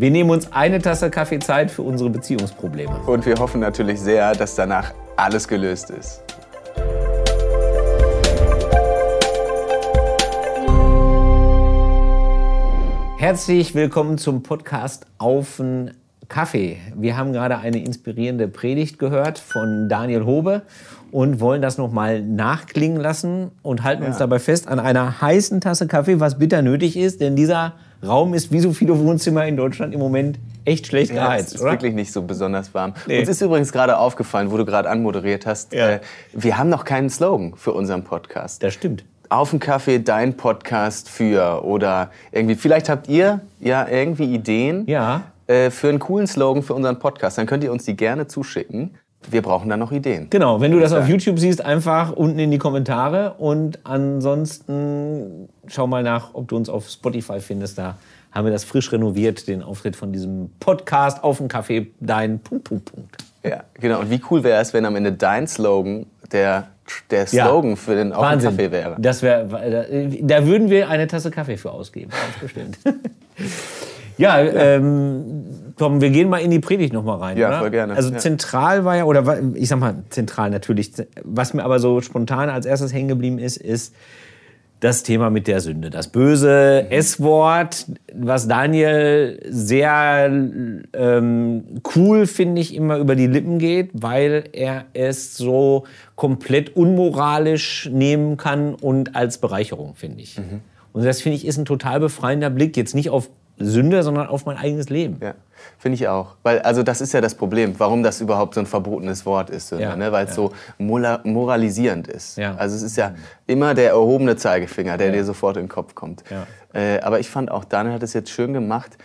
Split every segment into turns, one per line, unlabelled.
Wir nehmen uns eine Tasse Kaffee Zeit für unsere Beziehungsprobleme.
Und wir hoffen natürlich sehr, dass danach alles gelöst ist.
Herzlich willkommen zum Podcast Auf den Kaffee. Wir haben gerade eine inspirierende Predigt gehört von Daniel Hobe und wollen das nochmal nachklingen lassen und halten uns dabei fest an einer heißen Tasse Kaffee, was bitter nötig ist, denn dieser Raum ist wie so viele Wohnzimmer in Deutschland im Moment echt schlecht
Ja,
geheizt,
es ist
oder?
wirklich nicht so besonders warm.
Nee.
Uns ist übrigens gerade aufgefallen, wo du gerade anmoderiert hast,
Ja.
äh, wir haben noch keinen Slogan für unseren Podcast.
Das stimmt.
Auf den Kaffee, dein Podcast für oder irgendwie. Vielleicht habt ihr ja irgendwie Ideen
Ja.
äh, für einen coolen Slogan für unseren Podcast. Dann könnt ihr uns die gerne zuschicken. Wir brauchen dann noch Ideen.
Genau, wenn du das
Ja.
auf YouTube siehst, einfach unten in die Kommentare und ansonsten schau mal nach, ob du uns auf Spotify findest. Da haben wir das frisch renoviert, den Auftritt von diesem Podcast auf dem Kaffee, dein Punkt, Punkt, Punkt.
Ja, genau. Und wie cool wäre es, wenn am Ende dein Slogan der, der
Ja.
Slogan für den Auf
Wahnsinn.
Kaffee wäre?
Das wär, da, da würden wir eine Tasse Kaffee für ausgeben, ganz bestimmt. ja, ähm, Tom, wir gehen mal in die Predigt noch mal rein.
Ja,
oder?
voll gerne.
Also
Ja.
zentral war ja, oder ich sag mal zentral natürlich, was mir aber so spontan als erstes hängen geblieben ist, ist das Thema mit der Sünde. Das böse S-Wort, was Daniel sehr ähm, cool, finde ich, immer über die Lippen geht, weil er es so komplett unmoralisch nehmen kann und als Bereicherung, finde ich. Und das, finde ich, ist ein total befreiender Blick, jetzt nicht auf Sünde, sondern auf mein eigenes Leben.
Ja, finde ich auch. Weil, also das ist ja das Problem, warum das überhaupt so ein verbotenes Wort ist, Sünde,
Ja,
ne? weil es
ja.
so moralisierend ist.
Ja.
Also es ist ja immer der erhobene Zeigefinger, der dir sofort in den Kopf kommt. Äh, aber ich fand auch, Daniel hat es jetzt schön gemacht.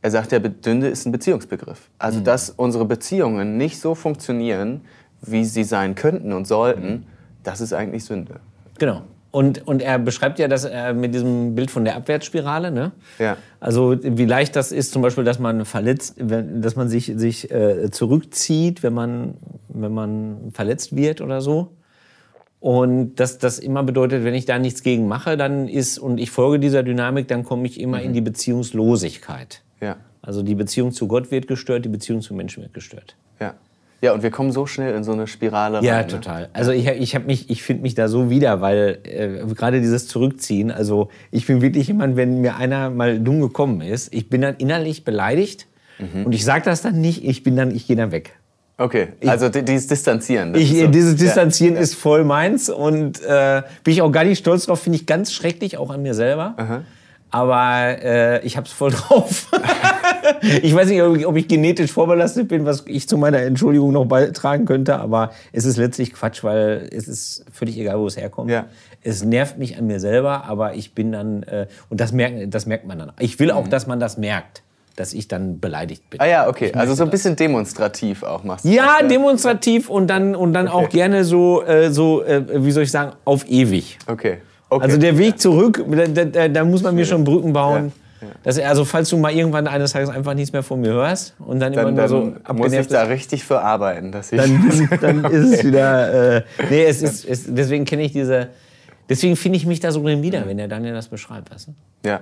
Er sagt, ja, Sünde ist ein Beziehungsbegriff. Also,
Mhm.
dass unsere Beziehungen nicht so funktionieren, wie sie sein könnten und sollten,
Mhm.
das ist eigentlich Sünde.
Genau. Und, und er beschreibt ja das äh, mit diesem Bild von der Abwärtsspirale. Ne?
Ja.
Also wie leicht das ist, zum Beispiel, dass man verletzt, wenn, dass man sich, sich äh, zurückzieht, wenn man, wenn man verletzt wird oder so. Und dass das immer bedeutet, wenn ich da nichts gegen mache, dann ist und ich folge dieser Dynamik, dann komme ich immer in die Beziehungslosigkeit.
Ja.
Also die Beziehung zu Gott wird gestört, die Beziehung zu Menschen wird gestört.
Ja. Ja, und wir kommen so schnell in so eine Spirale
Ja,
rein. ne?
total. Also ich, ich mich, ich finde mich da so wieder, weil äh, gerade dieses Zurückziehen. Also ich bin wirklich jemand, wenn mir einer mal dumm gekommen ist, ich bin dann innerlich beleidigt
Mhm.
und ich sage das dann nicht. Ich bin dann, ich gehe dann weg.
Okay, also di- dieses Distanzieren.
Ich,
so-
dieses
ja,
Distanzieren
ja.
ist voll meins und äh, bin ich auch gar nicht stolz drauf. Finde ich ganz schrecklich, auch an mir selber. Aber äh, ich hab's voll drauf. ich weiß nicht, ob ich, ob ich genetisch vorbelastet bin, was ich zu meiner Entschuldigung noch beitragen könnte, aber es ist letztlich Quatsch, weil es ist völlig egal, wo es herkommt.
Ja.
Es nervt mich an mir selber, aber ich bin dann, äh, und das merkt, das merkt man dann. Ich will auch, dass man das merkt, dass ich dann beleidigt bin.
Mhm. Ah ja, okay. Also so ein bisschen demonstrativ auch machst du
ja,
das,
demonstrativ und dann, und dann auch gerne so, äh, so äh, wie soll ich sagen, auf ewig.
Okay. okay.
Also der Weg zurück, da, da, da muss man mir schon Brücken bauen.
Ja, ja.
Dass, also falls du mal irgendwann eines Tages einfach nichts mehr von mir hörst und dann, immer
dann,
nur
dann
so
muss ich da richtig für arbeiten, dass ich.
dann, dann ist es wieder. Äh, nee, es ist, es, deswegen kenne ich diese. Deswegen finde ich mich da so drin wieder, wenn der Daniel das beschreibt, weißt du?
ja,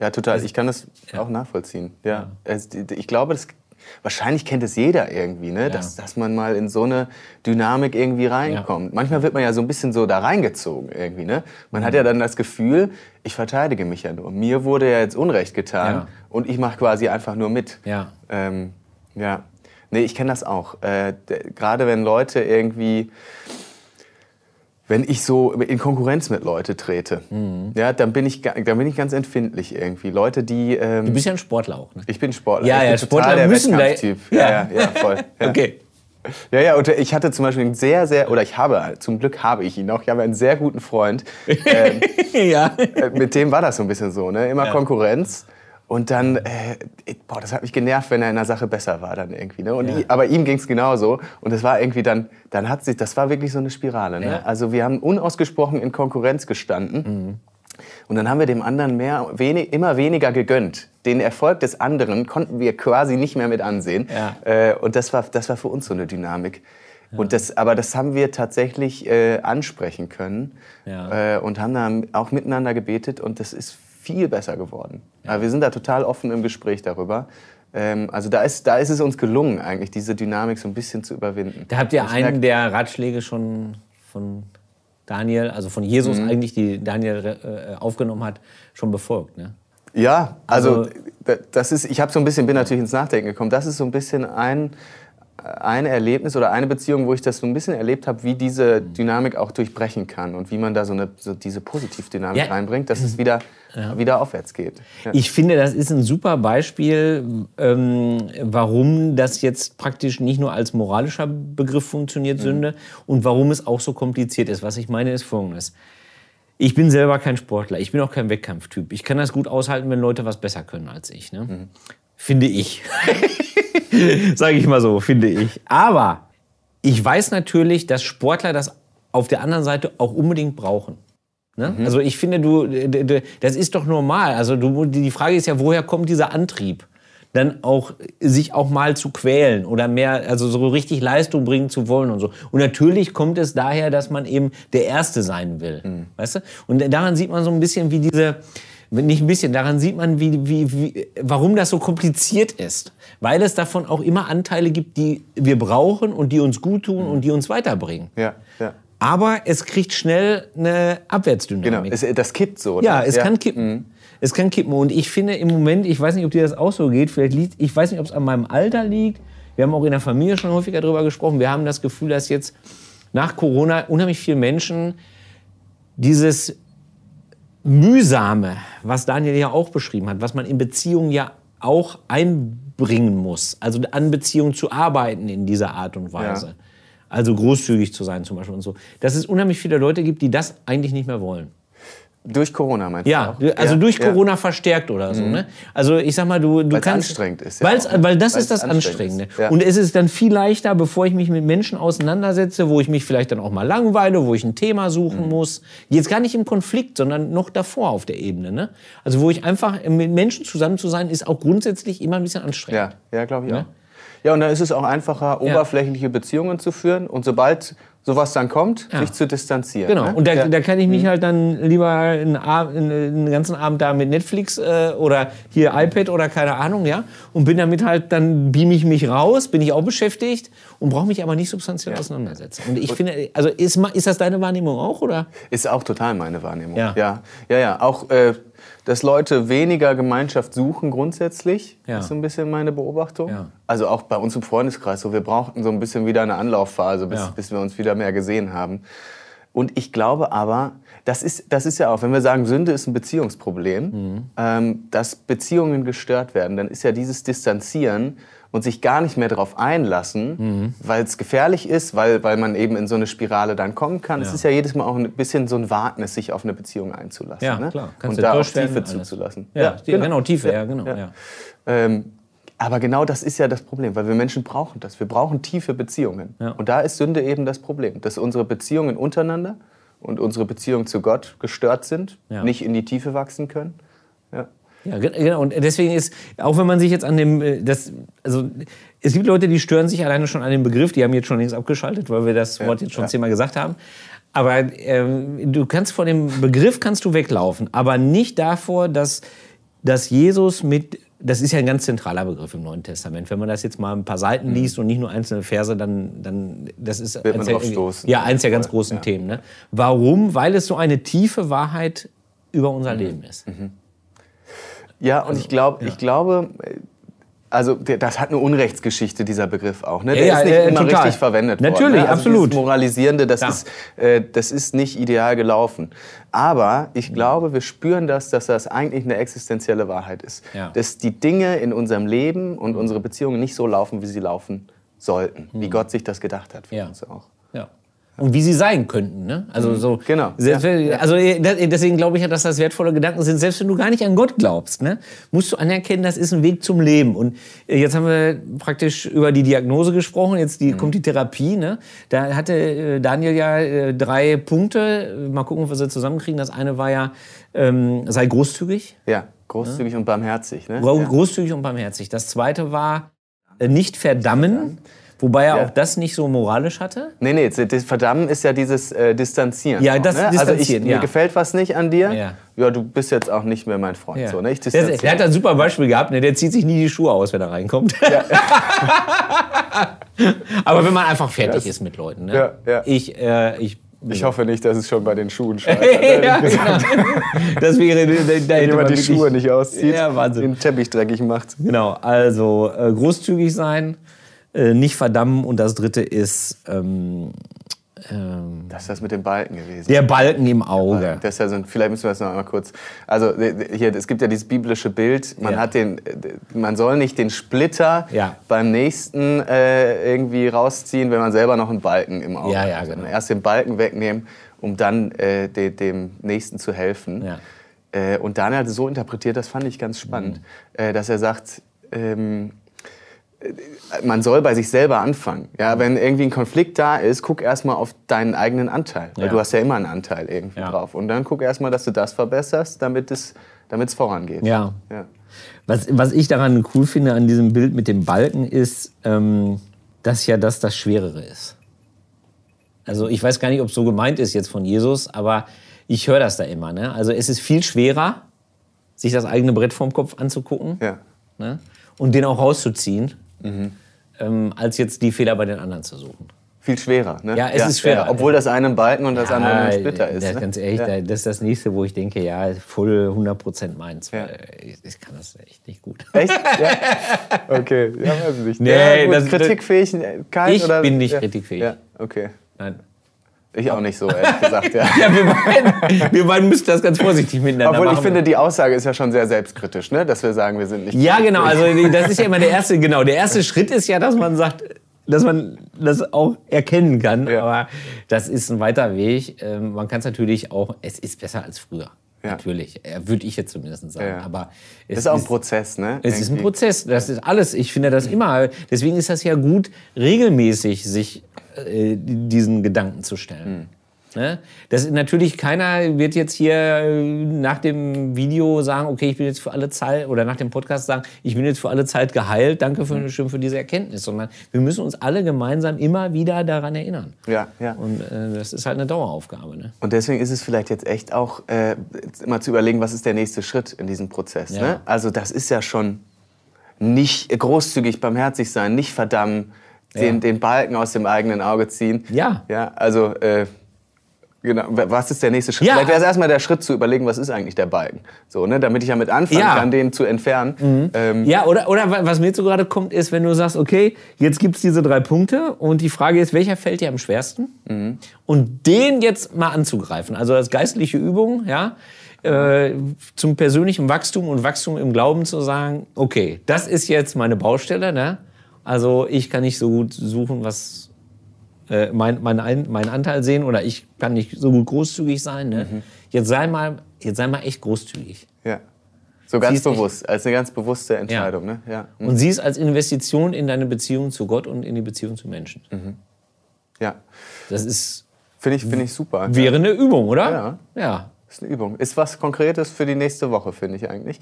ja, total. Ich kann das auch nachvollziehen. Ja. Es, ich glaube, das, wahrscheinlich kennt es jeder irgendwie, ne? dass, dass man mal in so eine Dynamik irgendwie reinkommt. Manchmal wird man ja so ein bisschen so da reingezogen irgendwie. Ne? Man
Mhm.
hat ja dann das Gefühl, ich verteidige mich ja nur. Mir wurde ja jetzt Unrecht getan
Ja.
und ich mache quasi einfach nur mit.
Ja.
Ähm, ja. Nee, ich kenne das auch. Äh, Gerade wenn Leute irgendwie, wenn ich so in Konkurrenz mit Leute trete,
Mhm.
ja, dann bin ich, dann bin ich ganz empfindlich irgendwie. Leute, die, ähm,
Du bist ja ein Sportler auch, ne?
ich bin Sportler.
Ja,
ich
ja,
bin
Sportler
total der
müssen da-.
Ja,
Ja.
ja, ja, voll. Ja.
Okay.
Ja, ja, und ich hatte zum Beispiel einen sehr, sehr, oder ich habe, zum Glück habe ich ihn noch, ich habe einen sehr guten Freund, ähm,
ja.
äh, mit dem war das so ein bisschen so, ne? Immer. Konkurrenz. Und dann, äh, boah, das hat mich genervt, wenn er in der Sache besser war dann irgendwie. Ne? Und
Ja.
ich, aber ihm ging es genauso. Und das war irgendwie dann, dann hat sich, das war wirklich so eine Spirale. Ne?
Ja.
Also wir haben unausgesprochen in Konkurrenz gestanden.
Mhm.
Und dann haben wir dem anderen mehr, wenig, immer weniger gegönnt. Den Erfolg des anderen konnten wir quasi nicht mehr mit ansehen.
Ja.
Äh, und das war, das war für uns so eine Dynamik. Und das, aber das haben wir tatsächlich äh, ansprechen können
Ja.
äh, und haben dann auch miteinander gebetet. Und das ist viel besser geworden. Ja. wir sind da total offen im Gespräch darüber. Ähm, also da ist, da ist es uns gelungen, eigentlich diese Dynamik so ein bisschen zu überwinden.
Da habt ihr also einen der Ratschläge schon von Daniel, also von Jesus mhm. eigentlich, die Daniel äh, aufgenommen hat, schon befolgt. Ne?
Ja, also, also das ist, ich habe so ein bisschen, bin natürlich ins Nachdenken gekommen. Das ist so ein bisschen ein, ein Erlebnis oder eine Beziehung, wo ich das so ein bisschen erlebt habe, wie diese Dynamik auch durchbrechen kann und wie man da so, eine, so diese Positivdynamik ja. reinbringt, dass es wieder, ja. wieder aufwärts geht.
Ja. Ich finde, das ist ein super Beispiel, ähm, warum das jetzt praktisch nicht nur als moralischer Begriff funktioniert, mhm. Sünde, und warum es auch so kompliziert ist. Was ich meine, ist folgendes. Ich bin selber kein Sportler, ich bin auch kein Wettkampftyp. Ich kann das gut aushalten, wenn Leute was besser können als ich. Ne? Mhm. Finde ich. Sage ich mal so, finde ich. Aber ich weiß natürlich, dass Sportler das auf der anderen Seite auch unbedingt brauchen. Ne? Mhm. Also ich finde, du, das ist doch normal. Also du, die Frage ist ja, woher kommt dieser Antrieb? dann auch sich auch mal zu quälen oder mehr, also so richtig Leistung bringen zu wollen und so. Und natürlich kommt es daher, dass man eben der Erste sein will, mhm. weißt du? Und daran sieht man so ein bisschen, wie diese, nicht ein bisschen, daran sieht man, wie, wie, wie, warum das so kompliziert ist. Weil es davon auch immer Anteile gibt, die wir brauchen und die uns gut tun und die uns weiterbringen.
Ja, ja.
Aber es kriegt schnell eine Abwärtsdynamik.
Genau, es, das kippt so.
Oder? Ja, es ja. kann kippen. Mhm. Es kann kippen. Und ich finde im Moment, ich weiß nicht, ob dir das auch so geht, vielleicht liegt, ich weiß nicht, ob es an meinem Alter liegt. Wir haben auch in der Familie schon häufiger darüber gesprochen. Wir haben das Gefühl, dass jetzt nach Corona unheimlich viele Menschen dieses Mühsame, was Daniel ja auch beschrieben hat, was man in Beziehungen ja auch einbringen muss, also an Beziehungen zu arbeiten in dieser Art und Weise. Ja. Also großzügig zu sein zum Beispiel und so. Dass es unheimlich viele Leute gibt, die das eigentlich nicht mehr wollen.
Durch Corona meinst
ja, du? Ja, also ja, durch Corona verstärkt oder so. Mhm. Ne? Also ich sag mal, du, du weil's kannst.
anstrengend ist.
Ja weil das ist das Anstrengende. Ist. Ja. Und es ist dann viel leichter, bevor ich mich mit Menschen auseinandersetze, wo ich mich vielleicht dann auch mal langweile, wo ich ein Thema suchen mhm. muss. Jetzt gar nicht im Konflikt, sondern noch davor auf der Ebene. Ne? Also wo ich einfach mit Menschen zusammen zu sein, ist auch grundsätzlich immer ein bisschen anstrengend.
Ja, ja glaube ich ne? auch. Ja, und da ist es auch einfacher, oberflächliche Beziehungen zu führen. Und sobald sowas dann kommt, ja. sich zu distanzieren.
Genau, ne? und da, ja. da kann ich mich mhm. halt dann lieber einen, einen, ganzen Abend da mit Netflix äh, oder hier iPad oder keine Ahnung, ja, und bin damit halt, dann beam ich mich raus, bin ich auch beschäftigt und brauche mich aber nicht substanziell ja. auseinandersetzen. Und ich und finde, also ist, ist das deine Wahrnehmung auch, oder?
Ist auch total meine Wahrnehmung, ja. Ja, ja, ja. auch... Äh, dass Leute weniger Gemeinschaft suchen grundsätzlich. Ja. ist so ein bisschen meine Beobachtung. Ja. Also auch bei uns im Freundeskreis so. Wir brauchten so ein bisschen wieder eine Anlaufphase, bis, ja. bis wir uns wieder mehr gesehen haben. Und ich glaube aber, das ist, das ist ja auch, wenn wir sagen, Sünde ist ein Beziehungsproblem, mhm. ähm, dass Beziehungen gestört werden, dann ist ja dieses Distanzieren und sich gar nicht mehr darauf einlassen, mhm. weil es gefährlich ist, weil, weil man eben in so eine Spirale dann kommen kann. Ja. Es ist ja jedes Mal auch ein bisschen so ein Wagnis, sich auf eine Beziehung einzulassen.
Ja, ne? klar.
Kannst und da auch Tiefe zuzulassen.
Ja, ja genau. genau. Tiefe, ja, genau. Ja.
Ähm, aber genau das ist ja das Problem, weil wir Menschen brauchen das. Wir brauchen tiefe Beziehungen. Und da ist Sünde eben das Problem, dass unsere Beziehungen untereinander und unsere Beziehungen zu Gott gestört sind, nicht in die Tiefe wachsen können. Ja.
Ja, genau. Und deswegen ist, auch wenn man sich jetzt an dem, äh, das, also es gibt Leute, die stören sich alleine schon an dem Begriff, die haben jetzt schon längst abgeschaltet, weil wir das Wort jetzt schon ja. zehnmal gesagt haben. Aber ähm, du kannst vor dem Begriff kannst du weglaufen, aber nicht davor, dass, dass Jesus mit das ist ja ein ganz zentraler Begriff im Neuen Testament. Wenn man das jetzt mal ein paar Seiten mhm. liest und nicht nur einzelne Verse, dann, dann das ist
Wird man eins
ja, eins der ganz großen ja. Themen. Ne? Warum? Weil es so eine tiefe Wahrheit über unser mhm. Leben ist. Mhm.
Ja, und also, ich, glaub, ja. ich glaube, also das hat eine Unrechtsgeschichte, dieser Begriff auch. Ne? Der ja, ist nicht äh, immer total. richtig verwendet
Natürlich, worden.
Ne?
Also absolut.
Moralisierende, das, ja. ist, äh, das ist nicht ideal gelaufen. Aber ich glaube, wir spüren das, dass das eigentlich eine existenzielle Wahrheit ist. Ja. Dass die Dinge in unserem Leben und unsere Beziehungen nicht so laufen, wie sie laufen sollten. Mhm. Wie Gott sich das gedacht hat für uns auch
und wie sie sein könnten. Ne? Also so.
Genau.
Selbst, ja. Also deswegen glaube ich ja, dass das wertvolle Gedanken sind. Selbst wenn du gar nicht an Gott glaubst, ne, musst du anerkennen, das ist ein Weg zum Leben. Und äh, jetzt haben wir praktisch über die Diagnose gesprochen. Jetzt die, mhm. kommt die Therapie. Ne? Da hatte äh, Daniel ja äh, drei Punkte. Mal gucken, ob wir sie zusammenkriegen. Das eine war ja, ähm, sei großzügig.
Ja, großzügig ja. und barmherzig. Ne?
Großzügig und barmherzig. Das zweite war, nicht verdammen. Wobei er ja. auch das nicht so moralisch hatte.
Nee, nee, das Verdammen ist ja dieses äh, Distanzieren.
Ja, das
ne?
Distanzieren,
also ich. Mir gefällt was nicht an dir.
Ja.
ja, du bist jetzt auch nicht mehr mein Freund. So, ne? ich
der, der hat ein super Beispiel gehabt, ne? der zieht sich nie die Schuhe aus, wenn er reinkommt. Aber wenn man einfach fertig ist mit Leuten. Ne?
Ja, ja.
Ich, äh, ich
ich hoffe nicht, dass es schon bei den Schuhen scheitert.
ja, genau. Das wäre, da
Wenn jemand die Schuhe nicht auszieht,
ja, Wahnsinn.
den Teppich dreckig macht.
Genau, also äh, großzügig sein, äh, nicht verdammen und das dritte ist ähm, ähm,
das ist das mit dem Balken gewesen.
Der Balken im Auge.
Das ist ja so, vielleicht müssen wir das noch einmal kurz. Also hier, es gibt ja dieses biblische Bild. Man
Ja.
hat den, man soll nicht den Splitter
Ja.
beim nächsten äh, irgendwie rausziehen, wenn man selber noch einen Balken im Auge
Ja, ja,
hat.
genau.
Sondern Erst den Balken wegnehmen, um dann äh, de, dem nächsten zu helfen.
Ja.
Äh, und Daniel hat es so interpretiert, das fand ich ganz spannend,
Mhm.
äh, dass er sagt. Ähm, man soll bei sich selber anfangen. Ja, wenn irgendwie ein Konflikt da ist, guck erstmal auf deinen eigenen Anteil. Weil
Ja.
du hast ja immer einen Anteil irgendwie
Ja.
drauf. Und dann guck erstmal, dass du das verbesserst, damit es damit es vorangeht.
Ja.
Ja.
Was, was ich daran cool finde an diesem Bild mit dem Balken ist, ähm, dass ja das das Schwerere ist. Also ich weiß gar nicht, ob es so gemeint ist jetzt von Jesus, aber ich höre das da immer. Ne? Also es ist viel schwerer, sich das eigene Brett vorm Kopf anzugucken
Ja.
ne? und den auch rauszuziehen, ähm, als jetzt die Fehler bei den anderen zu suchen.
Viel schwerer. Ne?
Ja, es ist schwerer.
obwohl das eine ein Balken und das andere ein Splitter ist.
das,
ne?
Ganz ehrlich,
ja.
da- das ist das nächste, wo ich denke, ja, voll 100% meins.
Ja.
Ich, ich kann das echt nicht gut.
Echt? Ja. Okay, ja, weiß ich nicht.
Nee,
ja, gut,
das-
Kritikfähigkeit
Ich
oder?
bin nicht
ja.
kritikfähig.
Ja, okay.
Nein.
Ich auch nicht so, ehrlich gesagt. Ja.
Ja, wir beiden, wir beiden müssen das ganz vorsichtig miteinander
Obwohl ich
machen.
finde, die Aussage ist ja schon sehr selbstkritisch, ne? dass wir sagen, wir sind nicht.
Ja, genau. Also das ist ja immer der erste, genau. Der erste Schritt ist ja, dass man sagt, dass man das auch erkennen kann.
Ja.
Aber das ist ein weiter Weg. Ähm, Man kann es natürlich auch, es ist besser als früher.
Ja.
Natürlich. Äh, Würde ich jetzt zumindest sagen.
Ja.
Aber es
Das ist auch ein Prozess, ne?
Es ist ein
Irgendwie.
Prozess, das ist alles. Ich finde das immer. Deswegen ist das ja gut, regelmäßig sich äh, diesen Gedanken zu stellen. Ne? Das ist natürlich keiner wird jetzt hier äh, nach dem Video sagen, okay, ich bin jetzt für alle Zeit oder nach dem Podcast sagen, ich bin jetzt für alle Zeit geheilt. Danke für, schön für diese Erkenntnis, sondern wir müssen uns alle gemeinsam immer wieder daran erinnern.
Ja, ja.
Und äh, das ist halt eine Daueraufgabe. Ne?
Und deswegen ist es vielleicht jetzt echt auch äh, immer zu überlegen, was ist der nächste Schritt in diesem Prozess.
Ja.
Ne? Also das ist ja schon nicht großzügig, barmherzig sein, nicht verdammen,
Ja.
den Balken aus dem eigenen Auge ziehen.
Ja.
Ja, also äh, genau. Was ist der nächste Schritt?
Ja.
Vielleicht wäre es erstmal der Schritt zu überlegen, was ist eigentlich der Balken, so ne, damit ich damit anfangen
Ja. Mhm.
kann, den zu entfernen. Ähm,
Ja, oder, oder wa- was mir jetzt so gerade kommt, ist, wenn du sagst, okay, jetzt gibt es diese drei Punkte und die Frage ist, welcher fällt dir am schwersten?
Mhm.
Und den jetzt mal anzugreifen. Also als geistliche Übung, ja, äh, zum persönlichen Wachstum und Wachstum im Glauben zu sagen, okay, das ist jetzt meine Baustelle, ne? Also ich kann nicht so gut suchen, was äh, mein, mein, Ein- mein Anteil sehen oder ich kann nicht so gut großzügig sein. Ne?
Mhm.
Jetzt, sei mal, jetzt sei mal echt großzügig.
ja. So ganz
echt-
bewusst, als eine ganz bewusste Entscheidung. Ne? Ja.
Und sieh es als Investition in deine Beziehung zu Gott und in die Beziehung zu Menschen.
ja.
Das ist,
Finde ich, find ich super.
wäre eine Übung, oder?
Ja.
Ja.
ist eine Übung. Ist was Konkretes für die nächste Woche, finde ich eigentlich.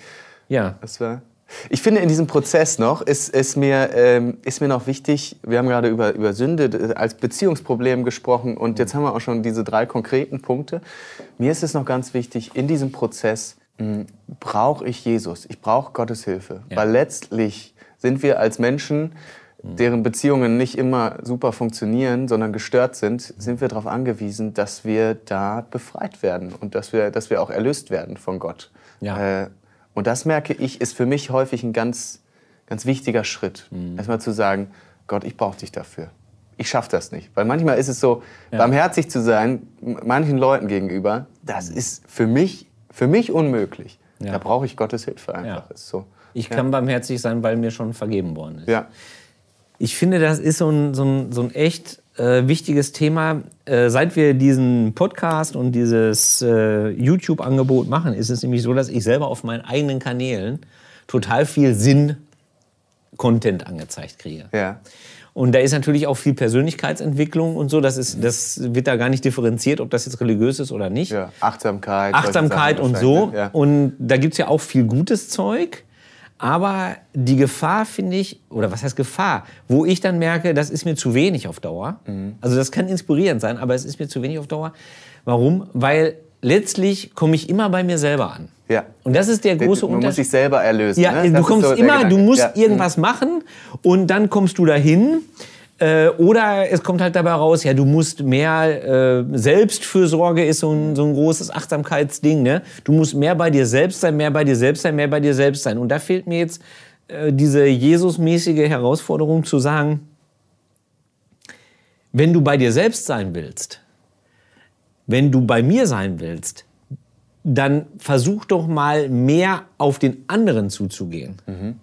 Ja.
Das wär ich finde, in diesem Prozess noch ist, ist, mir, ähm, ist mir noch wichtig, wir haben gerade über, über Sünde als Beziehungsproblem gesprochen und jetzt haben wir auch schon diese drei konkreten Punkte. Mir ist es noch ganz wichtig, in diesem Prozess brauche ich Jesus, ich brauche Gottes Hilfe,
Ja.
weil letztlich sind wir als Menschen, deren Beziehungen nicht immer super funktionieren, sondern gestört sind, sind wir darauf angewiesen, dass wir da befreit werden und dass wir, dass wir auch erlöst werden von Gott.
Ja.
Äh, und das merke ich, ist für mich häufig ein ganz, ganz wichtiger Schritt.
Mhm.
Erstmal zu sagen, Gott, ich brauche dich dafür. Ich schaffe das nicht. Weil manchmal ist es so, barmherzig zu sein, manchen Leuten gegenüber, das ist für mich, für mich unmöglich.
Mhm. Ja.
Da brauche ich Gottes Hilfe einfach.
Ja.
Ist so.
Ich kann barmherzig sein, weil mir schon vergeben worden ist.
Ja.
Ich finde, das ist so ein, so ein, so ein echt äh, wichtiges Thema. Äh, seit wir diesen Podcast und dieses äh, YouTube-Angebot machen, ist es nämlich so, dass ich selber auf meinen eigenen Kanälen total viel Sinn-Content angezeigt kriege.
Ja.
Und da ist natürlich auch viel Persönlichkeitsentwicklung und so. Das, ist, das wird da gar nicht differenziert, ob das jetzt religiös ist oder nicht.
ja. Achtsamkeit.
Achtsamkeit und so.
ne? Ja.
Und da gibt es ja auch viel gutes Zeug. Aber die Gefahr finde ich, oder was heißt Gefahr, wo ich dann merke, das ist mir zu wenig auf Dauer. Mhm. Also das kann inspirierend sein, aber es ist mir zu wenig auf Dauer. Warum? Weil letztlich komme ich immer bei mir selber an.
Ja.
Und das ist der große
Man
Unterschied.
muss sich selber erlösen.
Ja,
ne?
du kommst
so
immer, du musst
ja.
irgendwas machen und dann kommst du dahin. Äh, oder es kommt halt dabei raus, ja, du musst mehr äh, Selbstfürsorge ist so ein, so ein großes Achtsamkeitsding. Ne? Du musst mehr bei dir selbst sein, mehr bei dir selbst sein, mehr bei dir selbst sein. Und da fehlt mir jetzt äh, diese Jesusmäßige Herausforderung zu sagen, wenn du bei dir selbst sein willst, wenn du bei mir sein willst, dann versuch doch mal mehr auf den anderen zuzugehen. Mhm.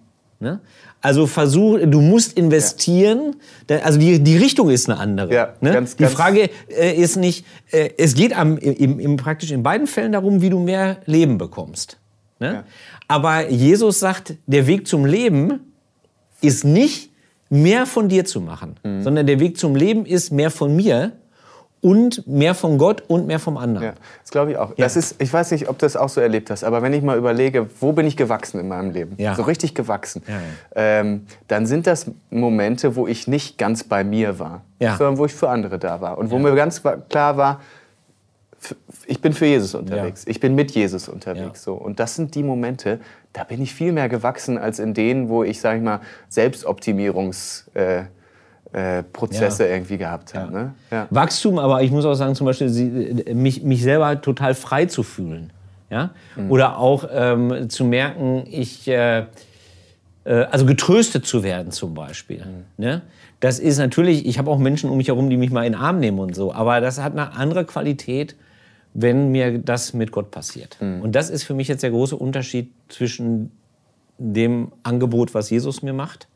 Ne? Also versuch, du musst investieren. Ja. Also die, die Richtung ist eine andere.
Ja,
ne?
ganz,
die
ganz
Frage äh, ist nicht, äh, es geht am, im, im, praktisch in beiden Fällen darum, wie du mehr Leben bekommst. Ne? Ja. Aber Jesus sagt, der Weg zum Leben ist nicht mehr von dir zu machen, mhm. sondern der Weg zum Leben ist mehr von mir und mehr von Gott und mehr vom anderen. Ja,
das glaube ich auch. Ja. Das ist, ich weiß nicht, ob du das auch so erlebt hast, aber wenn ich mal überlege, wo bin ich gewachsen in meinem Leben, ja. so richtig gewachsen, ja, ähm, dann sind das Momente, wo ich nicht ganz bei mir war, sondern wo ich für andere da war und wo mir ganz klar war, ich bin für Jesus unterwegs, ich bin mit Jesus unterwegs. So. Und das sind die Momente, da bin ich viel mehr gewachsen als in denen, wo ich, sage ich mal, Selbstoptimierungs... Äh, äh, Prozesse ja. irgendwie gehabt haben. Ja. Ne?
Ja. Wachstum, aber ich muss auch sagen, zum Beispiel äh, mich, mich selber total frei zu fühlen. Ja? Mhm. Oder auch ähm, zu merken, ich, äh, äh, also getröstet zu werden zum Beispiel. Mhm. Ne? Das ist natürlich, ich habe auch Menschen um mich herum, die mich mal in den Arm nehmen und so, aber das hat eine andere Qualität, wenn mir das mit Gott passiert. Mhm. Und das ist für mich jetzt der große Unterschied zwischen dem Angebot, was Jesus mir macht,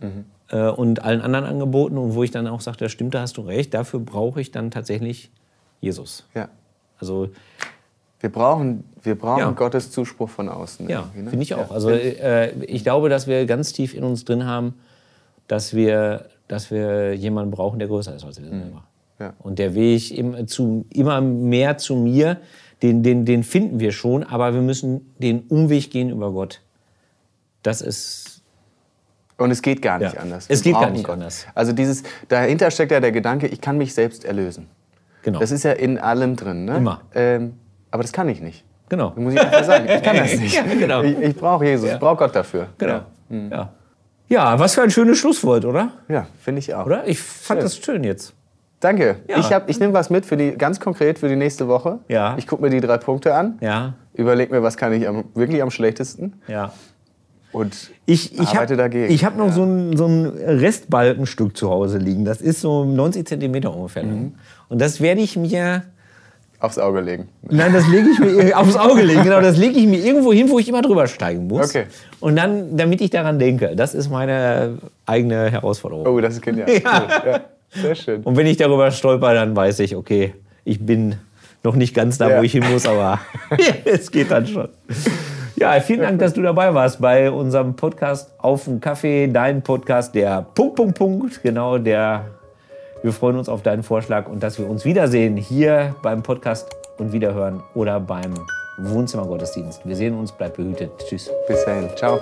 mhm äh, und allen anderen Angeboten und wo ich dann auch sagte, ja, stimmt, da hast du recht, dafür brauche ich dann tatsächlich Jesus.
Ja.
Also
wir brauchen, wir brauchen ja. Gottes Zuspruch von außen.
Ja, ne? finde ich auch. Also äh, ich glaube, dass wir ganz tief in uns drin haben, dass wir, dass wir jemanden brauchen, der größer ist als wir mhm. selber. Ja. Und der Weg im, zu, immer mehr zu mir, den, den, den finden wir schon, aber wir müssen den Umweg gehen über Gott. Das ist
und es geht gar nicht ja. anders.
Wir es geht gar nicht Gott. anders.
Also dieses, dahinter steckt ja der Gedanke, ich kann mich selbst erlösen. Genau. Das ist ja in allem drin. Ne?
Immer.
Ähm, aber das kann ich nicht.
Genau.
Das muss ich einfach sagen. Ich kann das nicht. ja, genau. Ich, ich brauche Jesus, ja. ich brauche Gott dafür.
Genau. Ja. Mhm. ja. Ja, was für ein schönes Schlusswort, oder?
Ja, finde ich auch.
Oder? Ich fand schön. das schön jetzt.
Danke. Ja. Ich, ich nehme was mit für die, ganz konkret für die nächste Woche.
Ja.
Ich gucke mir die drei Punkte an.
Ja.
Überleg mir, was kann ich am, wirklich am schlechtesten.
Ja.
Und
ich, ich arbeite hab, dagegen. Ich habe noch ja. so, ein, so ein Restbalkenstück zu Hause liegen. Das ist so 90 Zentimeter ungefähr. Mhm. Und das werde ich mir
Aufs Auge legen.
Nein, das lege ich mir aufs Auge legen. Genau, das lege ich mir irgendwo hin, wo ich immer drüber steigen muss.
Okay.
Und dann, damit ich daran denke, das ist meine eigene Herausforderung.
Oh, das ist genial. ja. Cool. ja. Sehr schön.
Und wenn ich darüber stolper, dann weiß ich, okay, ich bin noch nicht ganz da, ja. wo ich hin muss, aber es geht dann schon. Ja, vielen Dank, dass du dabei warst bei unserem Podcast Auf den Kaffee, dein Podcast, der Punkt, Punkt, Punkt, genau, der, wir freuen uns auf deinen Vorschlag und dass wir uns wiedersehen hier beim Podcast und wiederhören oder beim Wohnzimmergottesdienst. Wir sehen uns, bleibt behütet. Tschüss.
Bis dahin. Ciao.